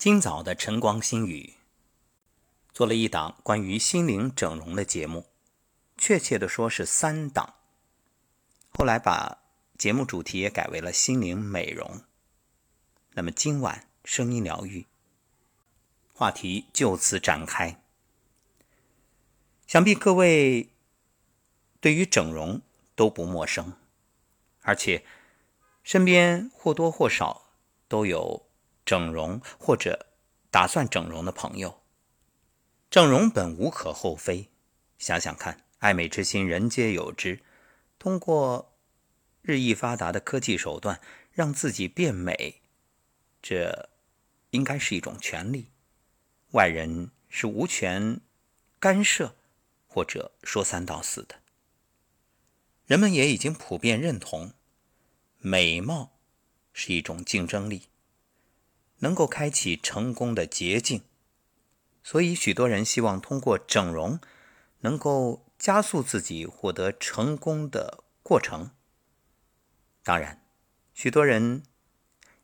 今早的晨光新语，做了一档关于心灵整容的节目，确切的说是三档。后来把节目主题也改为了心灵美容。那么今晚声音疗愈话题就此展开。想必各位对于整容都不陌生，而且身边或多或少都有整容或者打算整容的朋友。整容本无可厚非，想想看，爱美之心人皆有之，通过日益发达的科技手段让自己变美，这应该是一种权利，外人是无权干涉。或者说三道四的，人们也已经普遍认同，美貌是一种竞争力，能够开启成功的捷径，所以许多人希望通过整容，能够加速自己获得成功的过程。当然，许多人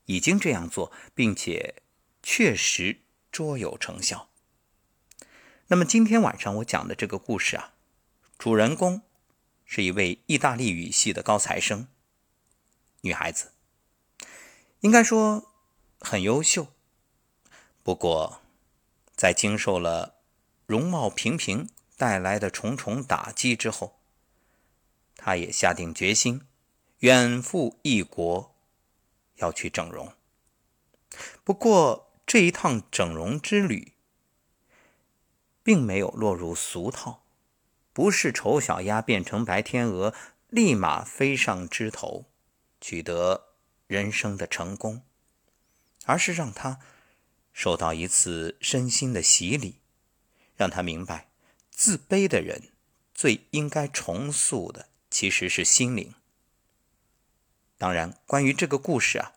已经这样做，并且确实卓有成效。那么今天晚上我讲的这个故事啊，主人公是一位意大利语系的高材生，女孩子，应该说很优秀。不过，在经受了容貌平平带来的重重打击之后，他也下定决心远赴异国，要去整容。不过这一趟整容之旅。并没有落入俗套，不是丑小鸭变成白天鹅，立马飞上枝头，取得人生的成功，而是让他受到一次身心的洗礼，让他明白，自卑的人最应该重塑的其实是心灵。当然，关于这个故事啊，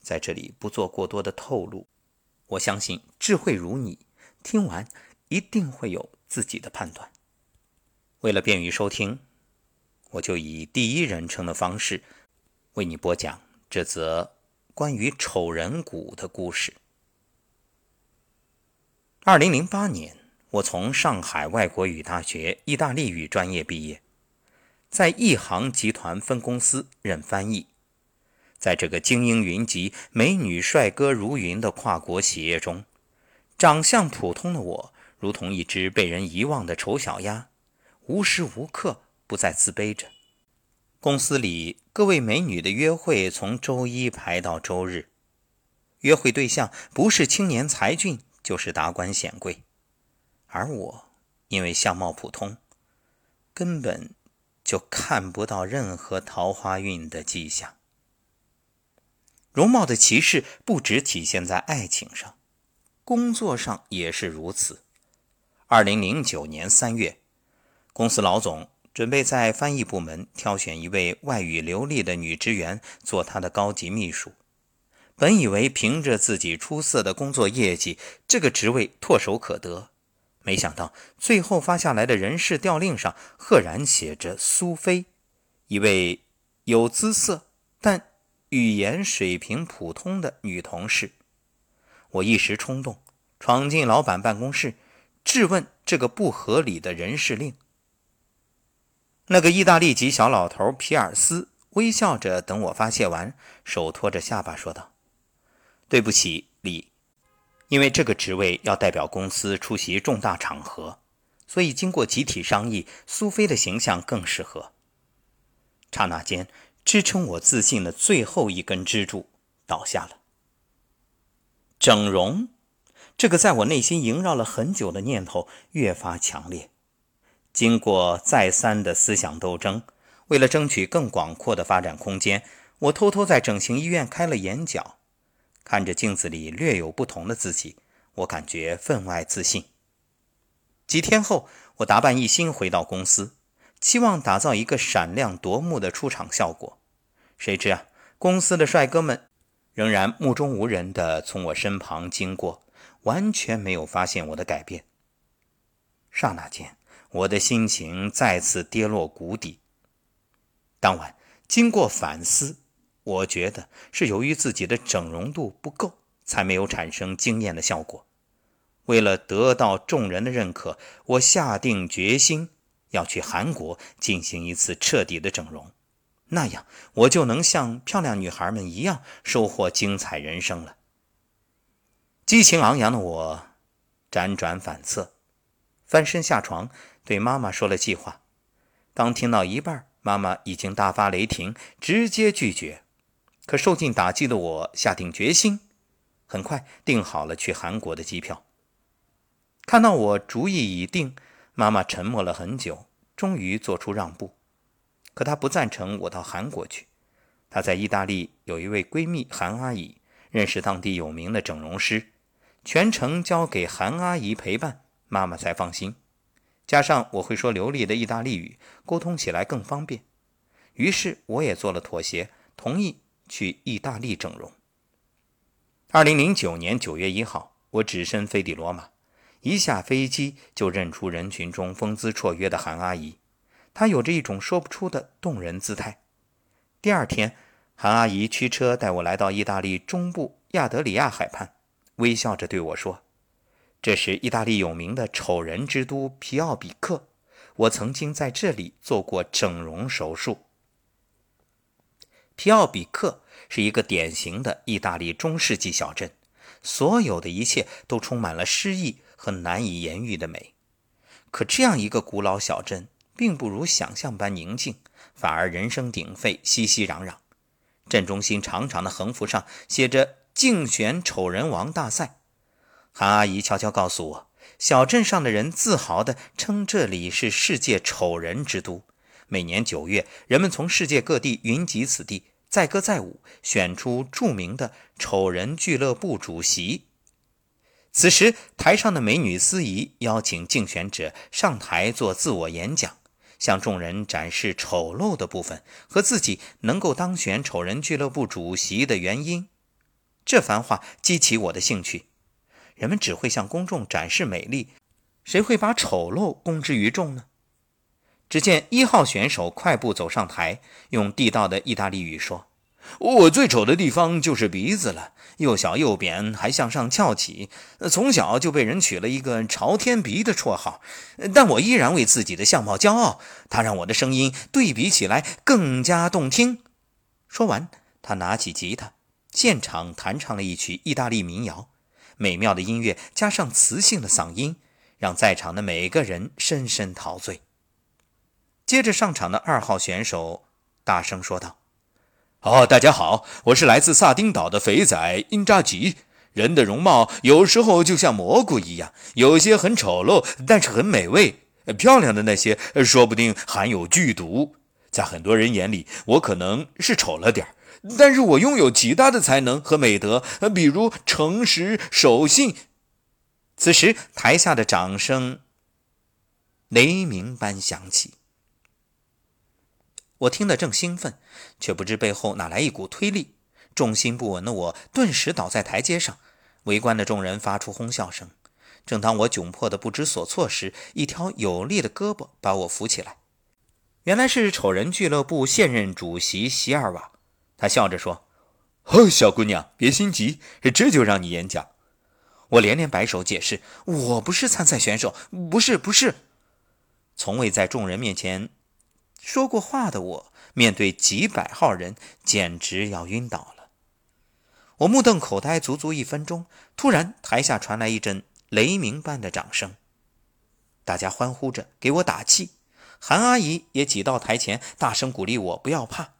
在这里不做过多的透露，我相信智慧如你，听完。一定会有自己的判断。为了便于收听，我就以第一人称的方式为你播讲这则关于丑人谷的故事。二零零八年，我从上海外国语大学意大利语专业毕业，在亿航集团分公司任翻译。在这个精英云集、美女帅哥如云的跨国企业中，长相普通的我。如同一只被人遗忘的丑小鸭，无时无刻不在自卑着。公司里各位美女的约会从周一排到周日，约会对象不是青年才俊，就是达官显贵，而我因为相貌普通，根本就看不到任何桃花运的迹象。容貌的歧视不只体现在爱情上，工作上也是如此。二零零九年三月，公司老总准备在翻译部门挑选一位外语流利的女职员做他的高级秘书。本以为凭着自己出色的工作业绩，这个职位唾手可得，没想到最后发下来的人事调令上赫然写着苏菲，一位有姿色但语言水平普通的女同事。我一时冲动，闯进老板办公室。质问这个不合理的人事令。那个意大利籍小老头皮尔斯微笑着等我发泄完，手托着下巴说道：“对不起，李，因为这个职位要代表公司出席重大场合，所以经过集体商议，苏菲的形象更适合。”刹那间，支撑我自信的最后一根支柱倒下了。整容。这个在我内心萦绕了很久的念头越发强烈。经过再三的思想斗争，为了争取更广阔的发展空间，我偷偷在整形医院开了眼角。看着镜子里略有不同的自己，我感觉分外自信。几天后，我打扮一新回到公司，期望打造一个闪亮夺目的出场效果。谁知啊，公司的帅哥们仍然目中无人地从我身旁经过。完全没有发现我的改变。刹那间，我的心情再次跌落谷底。当晚，经过反思，我觉得是由于自己的整容度不够，才没有产生惊艳的效果。为了得到众人的认可，我下定决心要去韩国进行一次彻底的整容，那样我就能像漂亮女孩们一样收获精彩人生了。激情昂扬的我辗转反侧，翻身下床对妈妈说了计划。刚听到一半，妈妈已经大发雷霆，直接拒绝。可受尽打击的我下定决心，很快订好了去韩国的机票。看到我主意已定，妈妈沉默了很久，终于做出让步。可她不赞成我到韩国去。她在意大利有一位闺蜜韩阿姨，认识当地有名的整容师，全程交给韩阿姨陪伴，妈妈才放心。加上我会说流利的意大利语，沟通起来更方便。于是我也做了妥协，同意去意大利整容。二零零九年九月一号，我只身飞抵罗马。一下飞机就认出人群中风姿绰约的韩阿姨，她有着一种说不出的动人姿态。第二天，韩阿姨驱车带我来到意大利中部亚德里亚海畔，微笑着对我说：“这是意大利有名的丑人之都皮奥比克，我曾经在这里做过整容手术。”皮奥比克是一个典型的意大利中世纪小镇，所有的一切都充满了诗意。和难以言喻的美，可这样一个古老小镇，并不如想象般宁静，反而人声鼎沸，熙熙攘攘。镇中心长长的横幅上写着“竞选丑人王大赛”。韩阿姨悄悄告诉我，小镇上的人自豪地称这里是世界丑人之都。每年九月，人们从世界各地云集此地，载歌载舞，选出著名的丑人俱乐部主席。此时，台上的美女司仪邀请竞选者上台做自我演讲，向众人展示丑陋的部分和自己能够当选丑人俱乐部主席的原因。这番话激起我的兴趣。人们只会向公众展示美丽，谁会把丑陋公之于众呢？只见一号选手快步走上台，用地道的意大利语说。我最丑的地方就是鼻子了，又小又扁，还向上翘起。从小就被人取了一个“朝天鼻”的绰号，但我依然为自己的相貌骄傲。它让我的声音对比起来更加动听。说完，他拿起吉他，现场弹唱了一曲意大利民谣。美妙的音乐加上磁性的嗓音，让在场的每个人深深陶醉。接着上场的二号选手大声说道。哦，大家好，我是来自萨丁岛的肥仔因扎吉。人的容貌有时候就像蘑菇一样，有些很丑陋，但是很美味。漂亮的那些，说不定含有剧毒。在很多人眼里，我可能是丑了点但是我拥有极大的才能和美德，比如诚实、守信。此时，台下的掌声雷鸣般响起。我听得正兴奋，却不知背后哪来一股推力，重心不稳的我顿时倒在台阶上。围观的众人发出哄笑声。正当我窘迫的不知所措时，一条有力的胳膊把我扶起来。原来是丑人俱乐部现任主席席尔瓦。他笑着说：“哦，小姑娘，别心急，这就让你演讲。”我连连摆手解释：“我不是参赛选手，不是，不是，从未在众人面前。”说过话的我，面对几百号人，简直要晕倒了。我目瞪口呆足足一分钟，突然台下传来一阵雷鸣般的掌声，大家欢呼着给我打气。韩阿姨也挤到台前，大声鼓励我不要怕。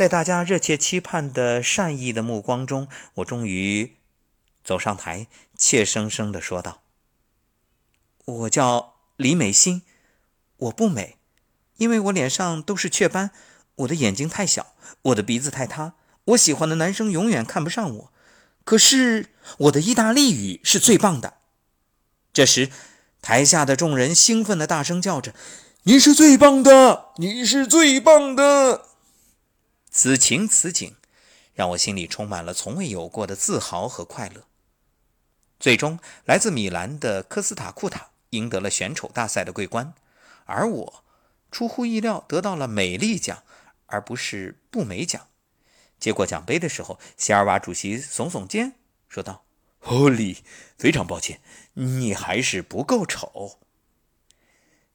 在大家热切期盼的善意的目光中，我终于走上台，怯生生地说道：“我叫李美心，我不美。”因为我脸上都是雀斑，我的眼睛太小，我的鼻子太塌，我喜欢的男生永远看不上我。可是我的意大利语是最棒的。这时，台下的众人兴奋地大声叫着：“你是最棒的，你是最棒的！”此情此景，让我心里充满了从未有过的自豪和快乐。最终，来自米兰的科斯塔库塔赢得了选丑大赛的桂冠，而我。出乎意料，得到了美丽奖，而不是不美奖。接过奖杯的时候，席尔瓦主席耸耸肩，说道：“哦，里，非常抱歉，你还是不够丑。”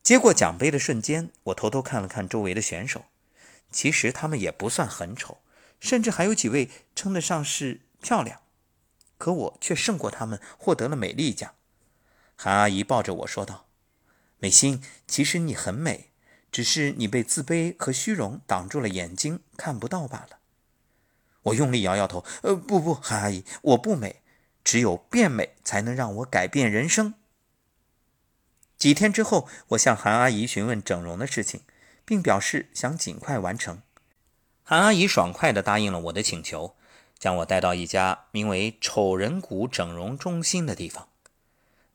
接过奖杯的瞬间，我偷偷看了看周围的选手，其实他们也不算很丑，甚至还有几位称得上是漂亮，可我却胜过他们，获得了美丽奖。韩阿姨抱着我说道：“美心，其实你很美，只是你被自卑和虚荣挡住了眼睛，看不到罢了。”我用力摇摇头，呃，不不，韩阿姨，我不美，只有变美才能让我改变人生。几天之后，我向韩阿姨询问整容的事情，并表示想尽快完成。韩阿姨爽快地答应了我的请求，将我带到一家名为“丑人谷整容中心”的地方。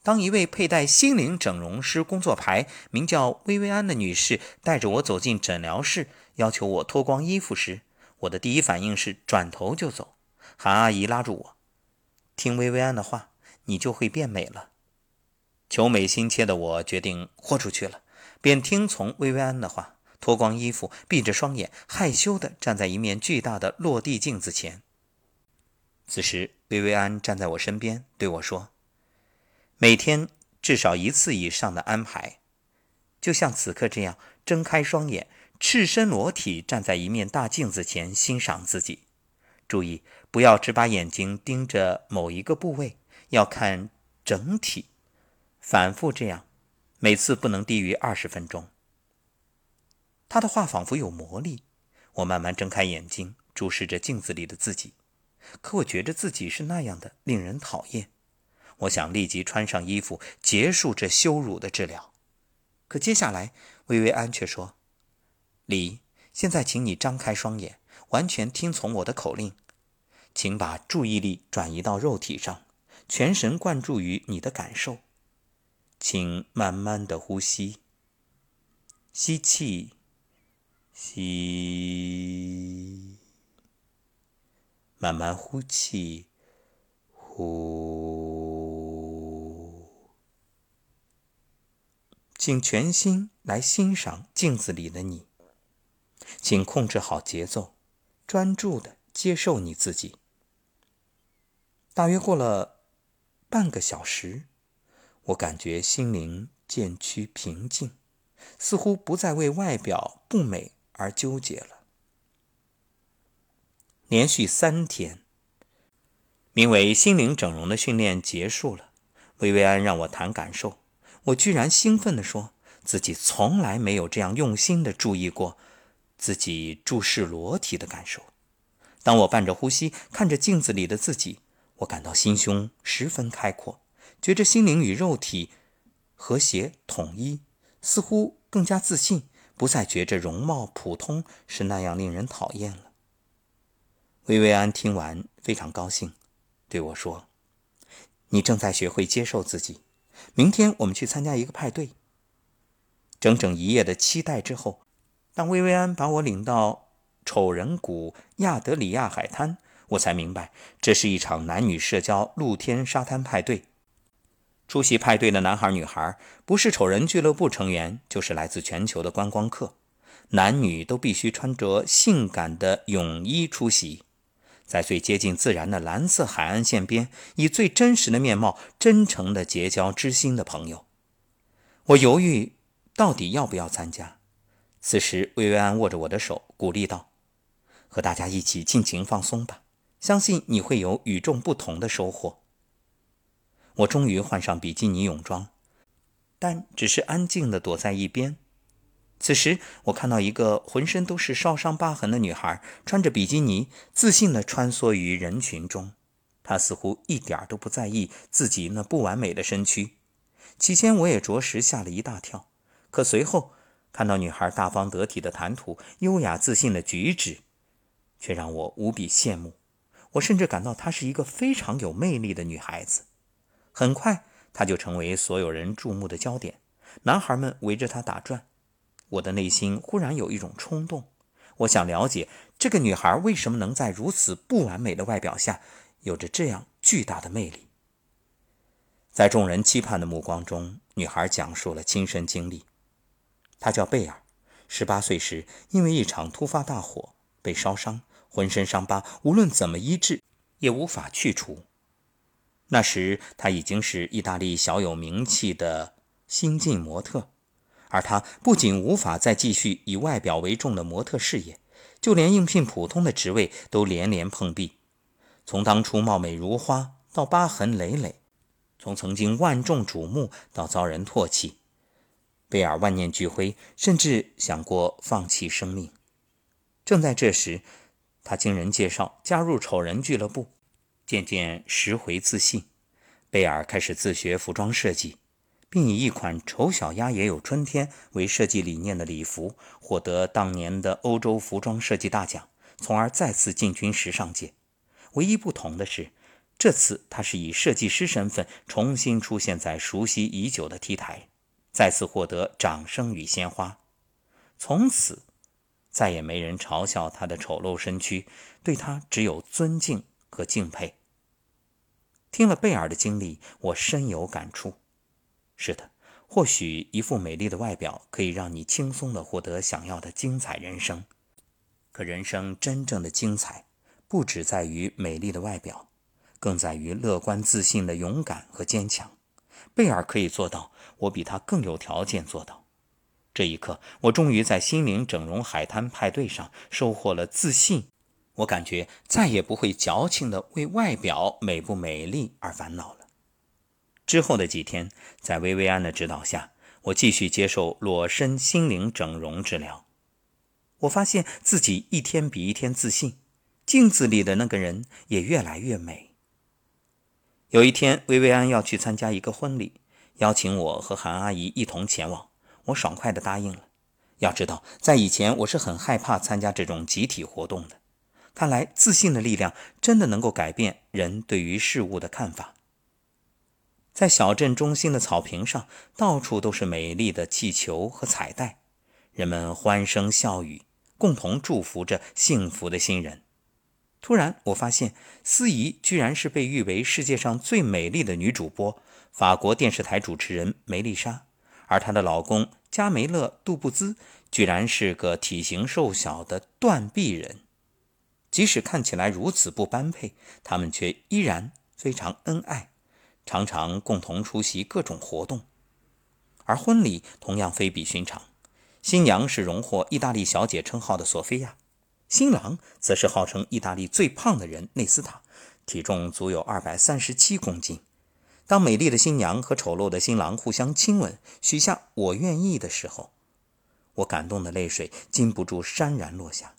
当一位佩戴心灵整容师工作牌、名叫薇薇安的女士带着我走进诊疗室，要求我脱光衣服时，我的第一反应是转头就走，韩阿姨拉住我：“听薇薇安的话，你就会变美了。”求美心切的我决定豁出去了，便听从薇薇安的话，脱光衣服，闭着双眼，害羞地站在一面巨大的落地镜子前。此时，薇薇安站在我身边，对我说：“每天至少一次以上的安排，就像此刻这样，睁开双眼。”赤身裸体站在一面大镜子前欣赏自己，注意不要只把眼睛盯着某一个部位，要看整体。反复这样，每次不能低于二十分钟。他的话仿佛有魔力。我慢慢睁开眼睛，注视着镜子里的自己，可我觉着自己是那样的令人讨厌。我想立即穿上衣服，结束这羞辱的治疗。可接下来，薇薇安却说。李，现在请你张开双眼，完全听从我的口令，请把注意力转移到肉体上，全神贯注于你的感受，请慢慢的呼吸，吸气，吸，慢慢呼气，呼，请全心来欣赏镜子里的你。请控制好节奏，专注的接受你自己。大约过了半个小时，我感觉心灵渐趋平静，似乎不再为外表不美而纠结了。连续三天，名为“心灵整容”的训练结束了。薇薇安让我谈感受，我居然兴奋地说自己从来没有这样用心地注意过。自己注视裸体的感受。当我伴着呼吸看着镜子里的自己，我感到心胸十分开阔，觉着心灵与肉体和谐统一，似乎更加自信，不再觉着容貌普通是那样令人讨厌了。薇薇安听完非常高兴，对我说：“你正在学会接受自己。明天我们去参加一个派对。”整整一夜的期待之后。当薇薇安把我领到丑人谷亚德里亚海滩，我才明白，这是一场男女社交露天沙滩派对。出席派对的男孩女孩，不是丑人俱乐部成员，就是来自全球的观光客。男女都必须穿着性感的泳衣出席，在最接近自然的蓝色海岸线边，以最真实的面貌，真诚地结交知心的朋友。我犹豫，到底要不要参加。此时，薇薇安握着我的手，鼓励道：“和大家一起尽情放松吧，相信你会有与众不同的收获。”我终于换上比基尼泳装，但只是安静地躲在一边。此时，我看到一个浑身都是烧伤疤痕的女孩，穿着比基尼，自信地穿梭于人群中。她似乎一点都不在意自己那不完美的身躯。起先，我也着实吓了一大跳，可随后……看到女孩大方得体的谈吐、优雅自信的举止，却让我无比羡慕。我甚至感到她是一个非常有魅力的女孩子。很快，她就成为所有人注目的焦点，男孩们围着她打转。我的内心忽然有一种冲动，我想了解这个女孩为什么能在如此不完美的外表下，有着这样巨大的魅力。在众人期盼的目光中，女孩讲述了亲身经历。她叫贝尔，十八岁时因为一场突发大火被烧伤，浑身伤疤无论怎么医治也无法去除。那时他已经是意大利小有名气的新晋模特，而他不仅无法再继续以外表为重的模特事业，就连应聘普通的职位都连连碰壁。从当初貌美如花到疤痕累累，从曾经万众瞩目到遭人唾弃，贝尔万念俱灰，甚至想过放弃生命。正在这时，他经人介绍加入丑人俱乐部，渐渐拾回自信。贝尔开始自学服装设计，并以一款“丑小鸭也有春天”为设计理念的礼服获得当年的欧洲服装设计大奖，从而再次进军时尚界。唯一不同的是，这次他是以设计师身份重新出现在熟悉已久的 T 台，再次获得掌声与鲜花。从此，再也没人嘲笑他的丑陋身躯，对他只有尊敬和敬佩。听了贝尔的经历，我深有感触。是的，或许一副美丽的外表可以让你轻松地获得想要的精彩人生，可人生真正的精彩。不只在于美丽的外表，更在于乐观自信的勇敢和坚强。贝尔可以做到，我比他更有条件做到。这一刻，我终于在心灵整容海滩派对上收获了自信。我感觉再也不会矫情的为外表美不美丽而烦恼了。之后的几天，在薇薇安的指导下，我继续接受裸身心灵整容治疗。我发现自己一天比一天自信。镜子里的那个人也越来越美。有一天，薇薇安要去参加一个婚礼，邀请我和韩阿姨一同前往，我爽快地答应了。要知道，在以前我是很害怕参加这种集体活动的。看来，自信的力量真的能够改变人对于事物的看法。在小镇中心的草坪上，到处都是美丽的气球和彩带，人们欢声笑语，共同祝福着幸福的新人。突然，我发现司仪居然是被誉为世界上最美丽的女主播——法国电视台主持人梅丽莎，而她的老公加梅勒·杜布兹居然是个体型瘦小的断臂人。即使看起来如此不般配，他们却依然非常恩爱，常常共同出席各种活动。而婚礼同样非比寻常，新娘是荣获“意大利小姐”称号的索菲亚。新郎则是号称意大利最胖的人内斯塔，体重足有二百三十七公斤。当美丽的新娘和丑陋的新郎互相亲吻，许下“我愿意”的时候，我感动的泪水禁不住潸然落下。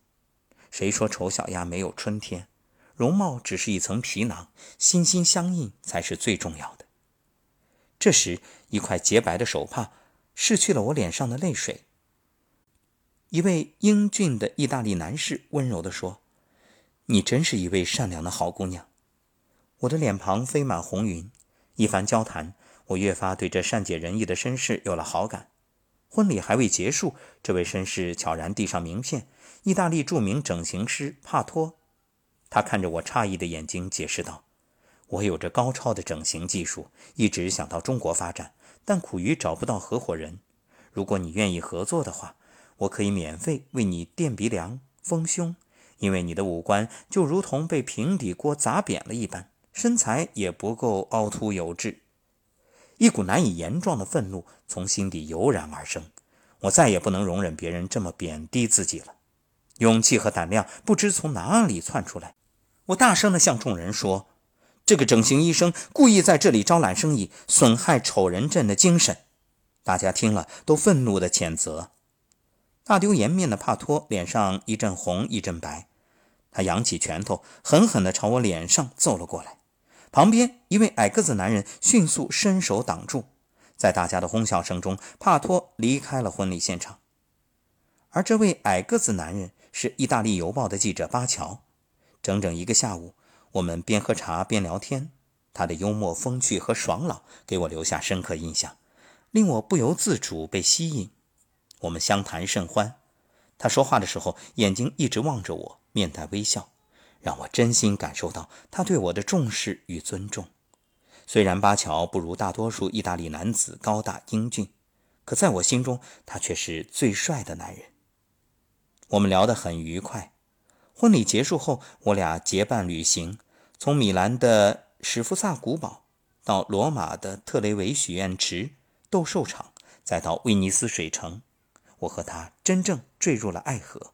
谁说丑小鸭没有春天？容貌只是一层皮囊，心心相印才是最重要的。这时，一块洁白的手帕拭去了我脸上的泪水。一位英俊的意大利男士温柔地说：“你真是一位善良的好姑娘。”我的脸庞飞满红云。一番交谈，我越发对这善解人意的绅士有了好感。婚礼还未结束，这位绅士悄然递上名片：“意大利著名整形师帕托。”他看着我诧异的眼睛，解释道：“我有着高超的整形技术，一直想到中国发展，但苦于找不到合伙人。如果你愿意合作的话。”我可以免费为你垫鼻梁、丰胸，因为你的五官就如同被平底锅砸扁了一般，身材也不够凹凸有致。一股难以言状的愤怒从心底油然而生，我再也不能容忍别人这么贬低自己了。勇气和胆量不知从哪里窜出来，我大声地向众人说：“这个整形医生故意在这里招揽生意，损害丑人镇的精神。”大家听了都愤怒地谴责。大丢颜面的帕托脸上一阵红一阵白，他扬起拳头，狠狠地朝我脸上揍了过来。旁边一位矮个子男人迅速伸手挡住，在大家的哄笑声中，帕托离开了婚礼现场。而这位矮个子男人是意大利邮报的记者巴乔。整整一个下午，我们边喝茶边聊天，他的幽默风趣和爽朗给我留下深刻印象，令我不由自主被吸引。我们相谈甚欢，他说话的时候眼睛一直望着我，面带微笑，让我真心感受到他对我的重视与尊重。虽然巴乔不如大多数意大利男子高大英俊，可在我心中他却是最帅的男人。我们聊得很愉快。婚礼结束后，我俩结伴旅行，从米兰的史福萨古堡到罗马的特雷维许愿池、斗兽场，再到威尼斯水城，我和他真正坠入了爱河。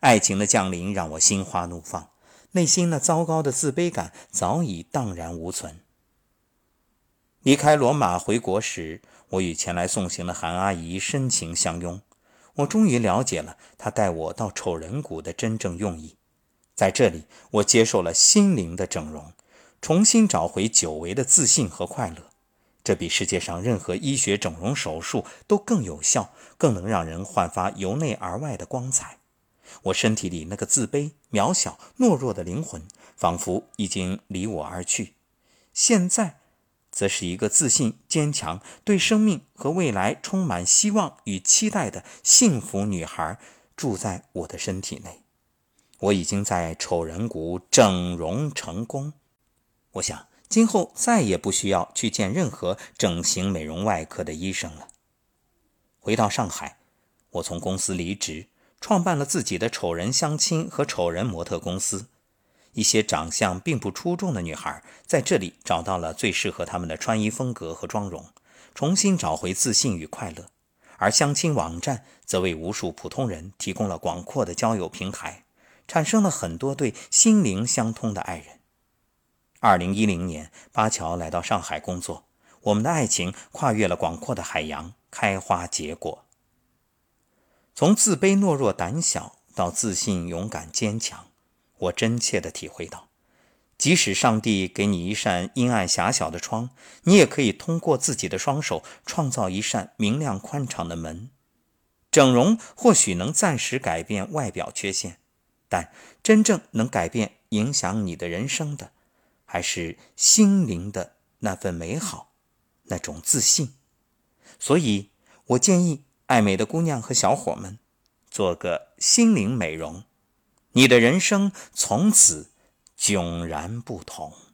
爱情的降临让我心花怒放，内心那糟糕的自卑感早已荡然无存。离开罗马回国时，我与前来送行的韩阿姨深情相拥。我终于了解了他带我到丑人谷的真正用意。在这里，我接受了心灵的整容，重新找回久违的自信和快乐。这比世界上任何医学整容手术都更有效，更能让人焕发由内而外的光彩。我身体里那个自卑、渺小、懦弱的灵魂，仿佛已经离我而去。现在。则是一个自信、坚强、对生命和未来充满希望与期待的幸福女孩，住在我的身体内。我已经在丑人谷整容成功。我想，今后再也不需要去见任何整形美容外科的医生了。回到上海，我从公司离职，创办了自己的丑人相亲和丑人模特公司。一些长相并不出众的女孩在这里找到了最适合她们的穿衣风格和妆容，重新找回自信与快乐。而相亲网站则为无数普通人提供了广阔的交友平台，产生了很多对心灵相通的爱人。二零一零年，巴乔来到上海工作，我们的爱情跨越了广阔的海洋，开花结果。从自卑、懦弱、胆小到自信、勇敢、坚强。我真切地体会到，即使上帝给你一扇阴暗狭小的窗，你也可以通过自己的双手创造一扇明亮宽敞的门。整容或许能暂时改变外表缺陷，但真正能改变、影响你的人生的，还是心灵的那份美好，那种自信。所以，我建议爱美的姑娘和小伙们，做个心灵美容。你的人生从此迥然不同。